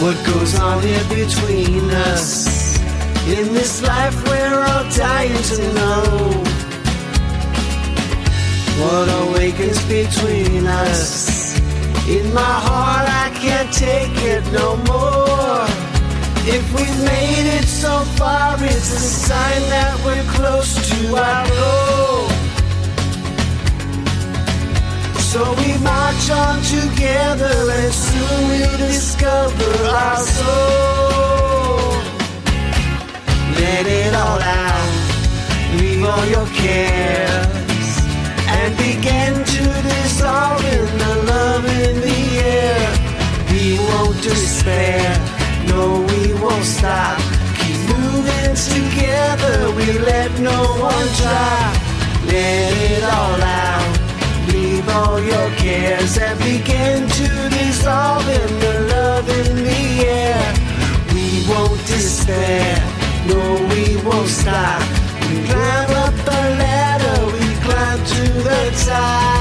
what goes on here between us. In this life, we're all dying to know what awakens between us. In my heart, I can't take it no more. If we've made it so far, it's a sign that we're close to our goal. So we march on together and soon we'll discover our soul. Let it all out, leave all your cares, and begin to dissolve in the love in the air. We won't despair, no, we won't stop. Keep moving together, we let no one try. Let it all out. All your cares and begin to dissolve in the love in the air. We won't despair, no, we won't stop. We climb up the ladder, we climb to the top.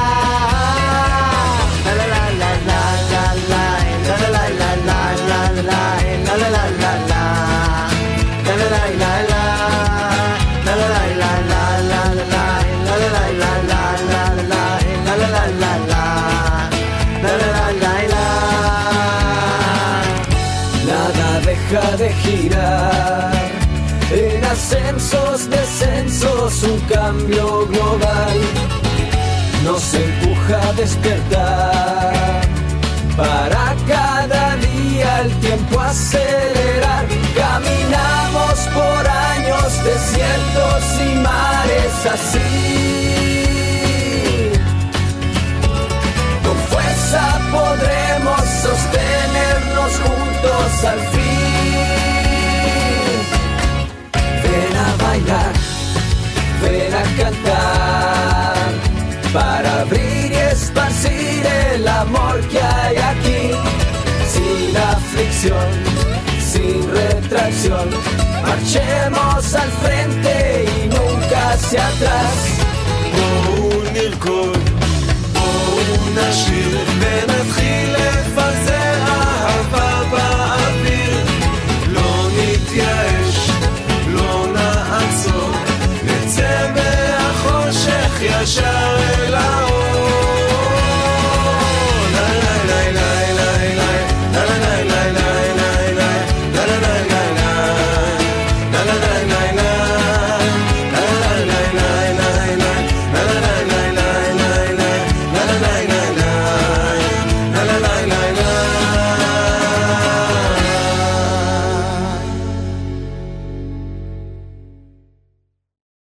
De girar. En ascensos, descensos, un cambio global nos empuja a despertar. Para cada día el tiempo acelerar. Caminamos por años, desiertos y mares así. Con fuerza podremos sostenernos juntos al fin. ven a cantar. Para abrir y esparcir el amor que hay aquí, sin aflicción, sin retracción, marchemos al frente y nunca hacia atrás. Un ilcón, o una